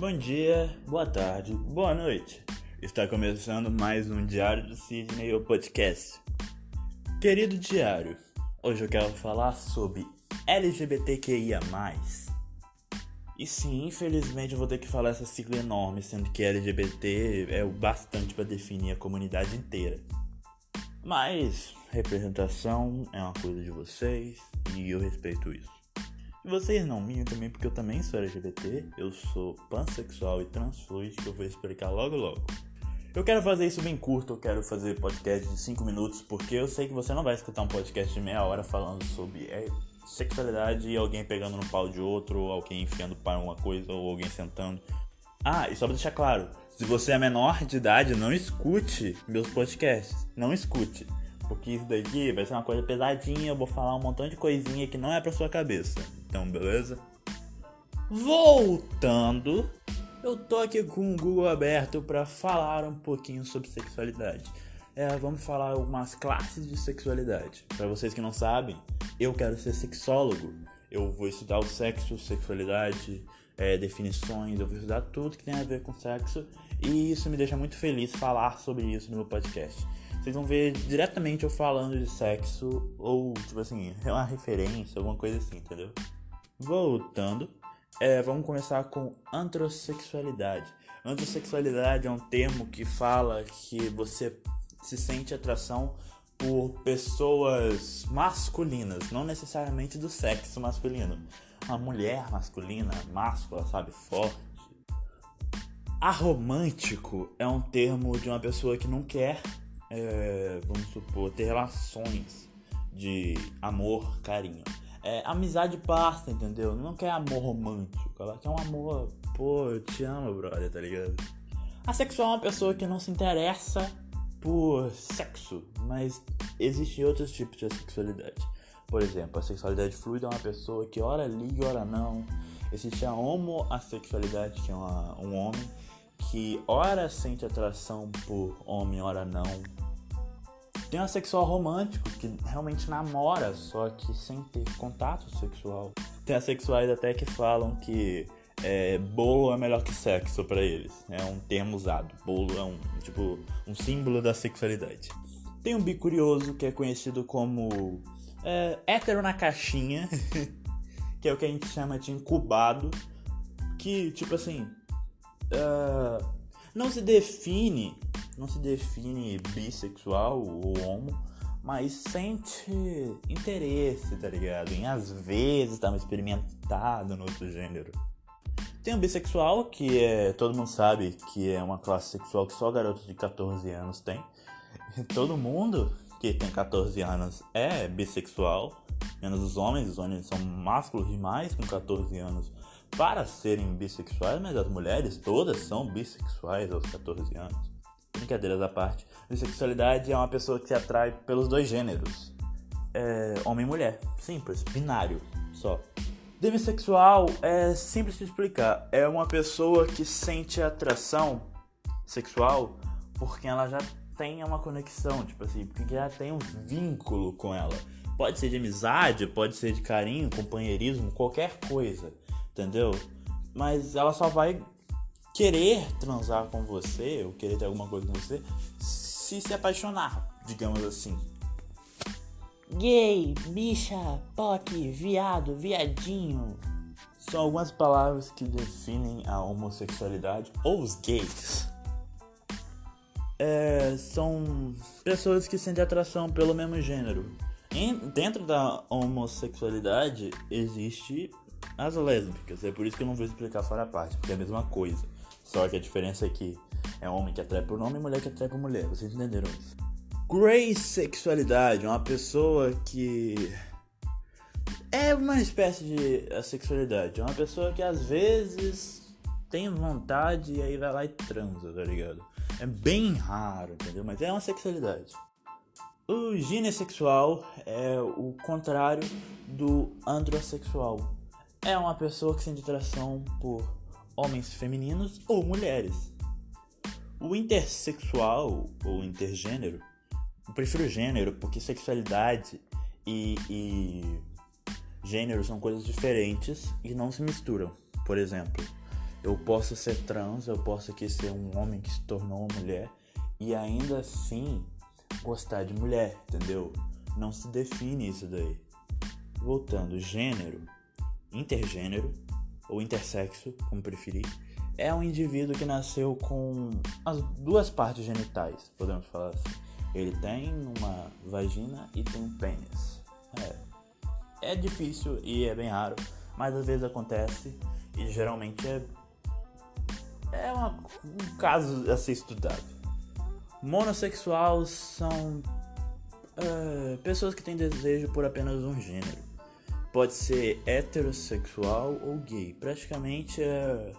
Bom dia, boa tarde, boa noite. Está começando mais um Diário do Sidney, o podcast. Querido diário, hoje eu quero falar sobre LGBTQIA+. E sim, infelizmente eu vou ter que falar essa sigla enorme, sendo que LGBT é o bastante para definir a comunidade inteira. Mas representação é uma coisa de vocês e eu respeito isso. E vocês não minham também, porque eu também sou LGBT, eu sou pansexual e transfluid, que eu vou explicar logo logo. Eu quero fazer isso bem curto, eu quero fazer podcast de 5 minutos, porque eu sei que você não vai escutar um podcast de meia hora falando sobre é, sexualidade e alguém pegando no pau de outro, ou alguém enfiando para uma coisa, ou alguém sentando. Ah, e só pra deixar claro, se você é menor de idade, não escute meus podcasts. Não escute. Porque isso daqui vai ser uma coisa pesadinha, eu vou falar um montão de coisinha que não é pra sua cabeça. Então, beleza? Voltando, eu tô aqui com o Google aberto para falar um pouquinho sobre sexualidade. É, vamos falar algumas classes de sexualidade. Para vocês que não sabem, eu quero ser sexólogo. Eu vou estudar o sexo, sexualidade, é, definições, eu vou estudar tudo que tem a ver com sexo e isso me deixa muito feliz falar sobre isso no meu podcast. Vocês vão ver diretamente eu falando de sexo ou, tipo assim, uma referência, alguma coisa assim, entendeu? Voltando, é, vamos começar com antrosexualidade. Antrosexualidade é um termo que fala que você se sente atração por pessoas masculinas, não necessariamente do sexo masculino. Uma mulher masculina, máscula, sabe, forte. Aromântico é um termo de uma pessoa que não quer, é, vamos supor, ter relações de amor, carinho é, amizade basta, entendeu? Não quer amor romântico, ela quer um amor, pô, eu te amo, brother, tá ligado? Asexual é uma pessoa que não se interessa por sexo, mas existem outros tipos de sexualidade. Por exemplo, a sexualidade fluida é uma pessoa que ora liga, ora não. Existe a homossexualidade, que é uma, um homem que ora sente atração por homem, ora não. Tem um assexual romântico que realmente namora, só que sem ter contato sexual. Tem assexuais até que falam que é, bolo é melhor que sexo para eles. É um termo usado. Bolo é um tipo um símbolo da sexualidade. Tem um bicurioso que é conhecido como é, hétero na caixinha, que é o que a gente chama de incubado, que tipo assim uh, não se define não se define bissexual ou homo, mas sente interesse, tá ligado? Em às vezes dar uma experimentada no outro gênero. Tem o bissexual, que é. Todo mundo sabe que é uma classe sexual que só garotos de 14 anos tem. Todo mundo que tem 14 anos é bissexual, menos os homens. Os homens são másculos demais com 14 anos para serem bissexuais, mas as mulheres todas são bissexuais aos 14 anos brincadeiras à parte, bissexualidade é uma pessoa que se atrai pelos dois gêneros. É, homem e mulher. Simples, binário, só. Demissexual é simples de explicar. É uma pessoa que sente atração sexual porque ela já tem uma conexão, tipo assim, porque já tem um vínculo com ela. Pode ser de amizade, pode ser de carinho, companheirismo, qualquer coisa, entendeu? Mas ela só vai querer transar com você, ou querer ter alguma coisa com você, se se apaixonar, digamos assim. Gay, bicha, POC, viado, viadinho. São algumas palavras que definem a homossexualidade ou os gays. É, são pessoas que sentem atração pelo mesmo gênero. Em, dentro da homossexualidade existe as lésbicas, é por isso que eu não vou explicar fora a parte, porque é a mesma coisa. Só que a diferença é que é homem que atrai por homem e mulher que atrai por mulher. Vocês entenderam isso? Grey sexualidade, uma pessoa que é uma espécie de sexualidade, é uma pessoa que às vezes tem vontade e aí vai lá e transa, tá ligado? É bem raro, entendeu? Mas é uma sexualidade. O ginessexual é o contrário do androsexual. É uma pessoa que sente atração por homens femininos ou mulheres. O intersexual ou intergênero, eu prefiro gênero porque sexualidade e, e gênero são coisas diferentes e não se misturam. Por exemplo, Eu posso ser trans, eu posso aqui ser um homem que se tornou uma mulher e ainda assim gostar de mulher, entendeu? Não se define isso daí. Voltando, gênero, intergênero ou intersexo, como preferir, é um indivíduo que nasceu com as duas partes genitais, podemos falar assim. Ele tem uma vagina e tem um pênis. É, é difícil e é bem raro, mas às vezes acontece e geralmente é, é uma, um caso a ser estudado. Monossexual são é, pessoas que têm desejo por apenas um gênero. Pode ser heterossexual ou gay. Praticamente é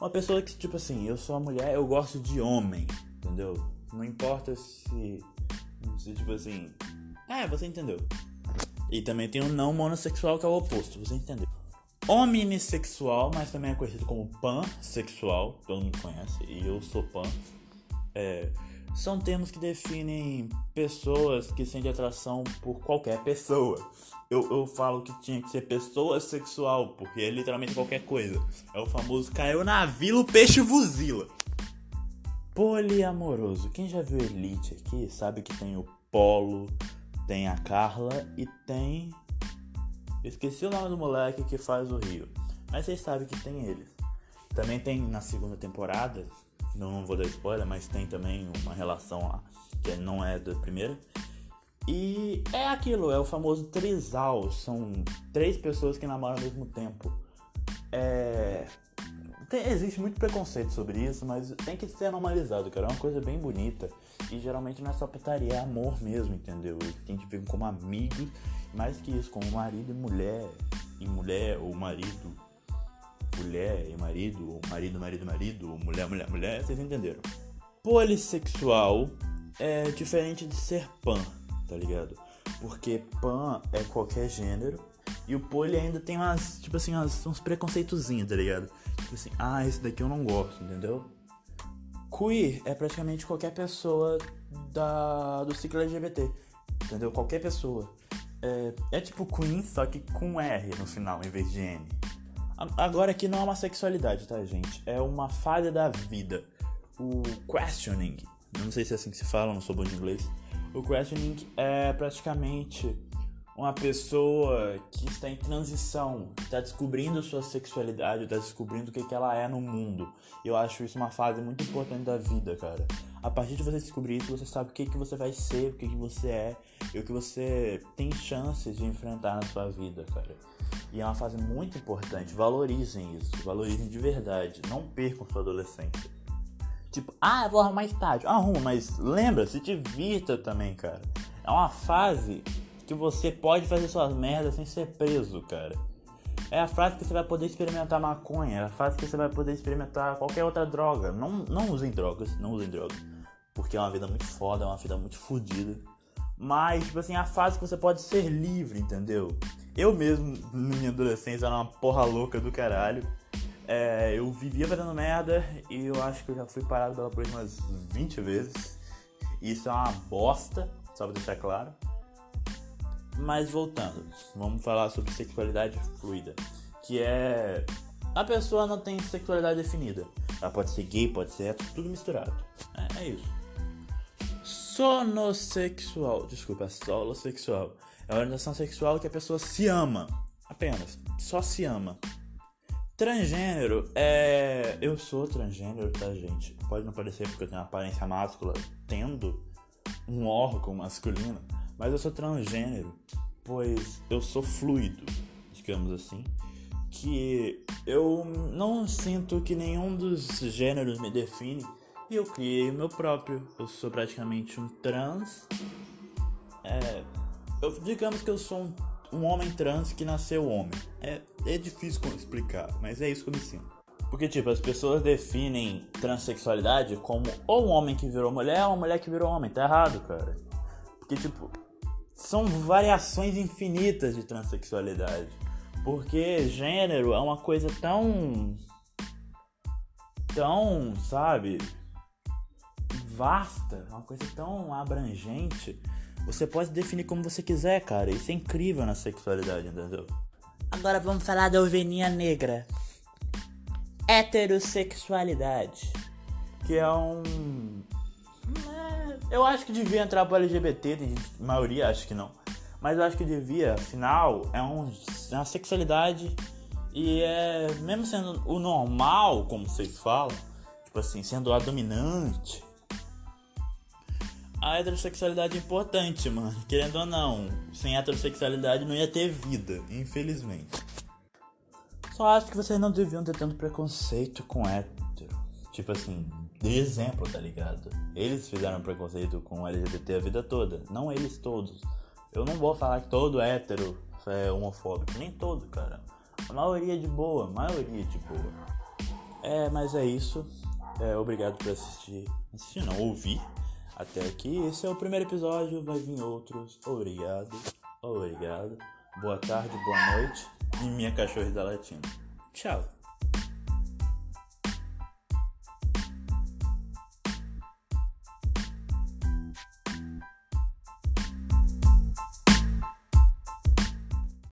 uma pessoa que, tipo assim, eu sou uma mulher, eu gosto de homem, entendeu? Não importa se. se tipo assim. É, você entendeu. E também tem o não monossexual, que é o oposto, você entendeu. Omnissexual, mas também é conhecido como pansexual, todo mundo conhece, e eu sou pan. É, são termos que definem pessoas que sentem atração por qualquer pessoa. Eu, eu falo que tinha que ser pessoa sexual, porque é literalmente qualquer coisa. É o famoso caiu na vila, o peixe vuzila. Poliamoroso. Quem já viu Elite aqui sabe que tem o Polo, tem a Carla e tem. Esqueci o nome do moleque que faz o Rio. Mas vocês sabem que tem eles. Também tem na segunda temporada, não vou dar spoiler, mas tem também uma relação lá que não é da primeira. E é aquilo, é o famoso trisal. São três pessoas que namoram ao mesmo tempo. É. Tem, existe muito preconceito sobre isso, mas tem que ser normalizado, cara. É uma coisa bem bonita. E geralmente não é só putaria, é amor mesmo, entendeu? A gente vive como amigos, mais que isso, como marido e mulher. E mulher ou marido mulher e marido, ou marido, marido, marido, ou mulher, mulher, mulher, vocês entenderam. Polissexual é diferente de ser pan, tá ligado? Porque pan é qualquer gênero e o poli ainda tem umas, tipo assim, umas, uns preconceitozinhos, tá ligado? Tipo assim, ah, esse daqui eu não gosto, entendeu? Queer é praticamente qualquer pessoa da, do ciclo LGBT, entendeu? Qualquer pessoa. É, é tipo Queen, só que com R no final, em vez de N. Agora aqui não é uma sexualidade, tá, gente? É uma falha da vida. O questioning, não sei se é assim que se fala, não sou bom de inglês. O questioning é praticamente uma pessoa que está em transição, está descobrindo sua sexualidade, está descobrindo o que, que ela é no mundo. Eu acho isso uma fase muito importante da vida, cara. A partir de você descobrir isso, você sabe o que, que você vai ser, o que, que você é e o que você tem chances de enfrentar na sua vida, cara. E é uma fase muito importante. Valorizem isso, valorizem de verdade. Não percam sua adolescência. Tipo, ah, eu vou arrumar estágio. Arruma, mas lembra, se divirta também, cara. É uma fase que você pode fazer suas merdas sem ser preso, cara. É a fase que você vai poder experimentar maconha, é a fase que você vai poder experimentar qualquer outra droga. Não, não usem drogas, não usem drogas. Porque é uma vida muito foda, é uma vida muito fodida. Mas, tipo assim, é a fase que você pode ser livre, entendeu? Eu mesmo, na minha adolescência, era uma porra louca do caralho. É, eu vivia fazendo merda e eu acho que eu já fui parado pela polícia umas 20 vezes. Isso é uma bosta, só pra deixar claro. Mas voltando, vamos falar sobre sexualidade fluida. Que é. A pessoa não tem sexualidade definida. Ela pode ser gay, pode ser hétero, tudo misturado. É, é isso. Sonossexual. Desculpa, é sexual. É a orientação sexual que a pessoa se ama. Apenas. Só se ama. Transgênero é. Eu sou transgênero, tá, gente? Pode não parecer porque eu tenho uma aparência máscula, tendo um órgão masculino, mas eu sou transgênero, pois eu sou fluido, digamos assim. Que eu não sinto que nenhum dos gêneros me define e eu criei o meu próprio. Eu sou praticamente um trans. É, eu, digamos que eu sou um, um homem trans que nasceu homem. É, é difícil explicar, mas é isso que eu me sinto. Porque, tipo, as pessoas definem transexualidade como ou um homem que virou mulher ou uma mulher que virou homem. Tá errado, cara. Porque, tipo, são variações infinitas de transexualidade. Porque gênero é uma coisa tão. tão, sabe? vasta, uma coisa tão abrangente. Você pode definir como você quiser, cara. Isso é incrível na sexualidade, entendeu? Agora vamos falar da ovelhinha negra. heterossexualidade. Que é um. Eu acho que devia entrar pro LGBT, tem gente, a maioria acha que não. Mas eu acho que devia, afinal, é, um, é uma sexualidade e é. Mesmo sendo o normal, como vocês falam, tipo assim, sendo a dominante, a heterossexualidade é importante, mano. Querendo ou não, sem heterossexualidade não ia ter vida, infelizmente. Só acho que vocês não deviam ter tanto preconceito com hétero. Tipo assim, de exemplo, tá ligado? Eles fizeram preconceito com LGBT a vida toda. Não eles todos. Eu não vou falar que todo hétero é homofóbico. Nem todo, cara. A maioria de boa, maioria de boa. É, mas é isso. É, obrigado por assistir. Assistir não, ouvir até aqui. Esse é o primeiro episódio, vai vir outros. Obrigado, obrigado. Boa tarde, boa noite. E minha cachorra da latina. Tchau.